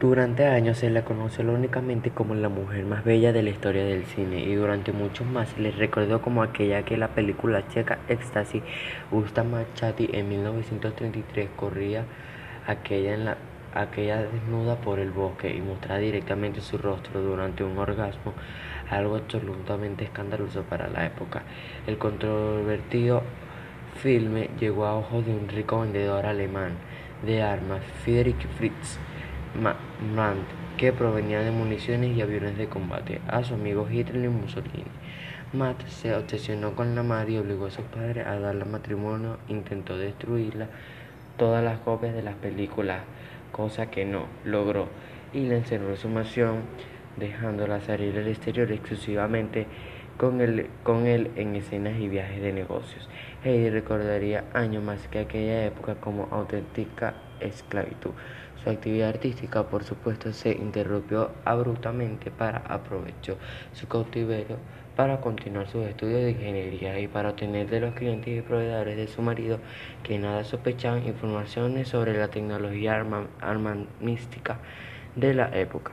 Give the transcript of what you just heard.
Durante años se la conoció únicamente como la mujer más bella de la historia del cine y durante muchos más se le recordó como aquella que la película checa Ecstasy Usta Machati en 1933 corría aquella, en la, aquella desnuda por el bosque y mostraba directamente su rostro durante un orgasmo, algo absolutamente escandaloso para la época. El controvertido filme llegó a ojos de un rico vendedor alemán de armas, Friedrich Fritz Que provenía de municiones y aviones de combate, a su amigo Hitler y Mussolini. Matt se obsesionó con la madre y obligó a su padre a darle matrimonio, intentó destruirla, todas las copias de las películas, cosa que no logró, y le encerró su mansión, dejándola salir al exterior exclusivamente con él, con él en escenas y viajes de negocios. Heidi recordaría años más que aquella época como auténtica esclavitud. Su actividad artística, por supuesto, se interrumpió abruptamente para aprovechar su cautiverio para continuar sus estudios de ingeniería y para obtener de los clientes y proveedores de su marido que nada sospechaban informaciones sobre la tecnología armamística de la época.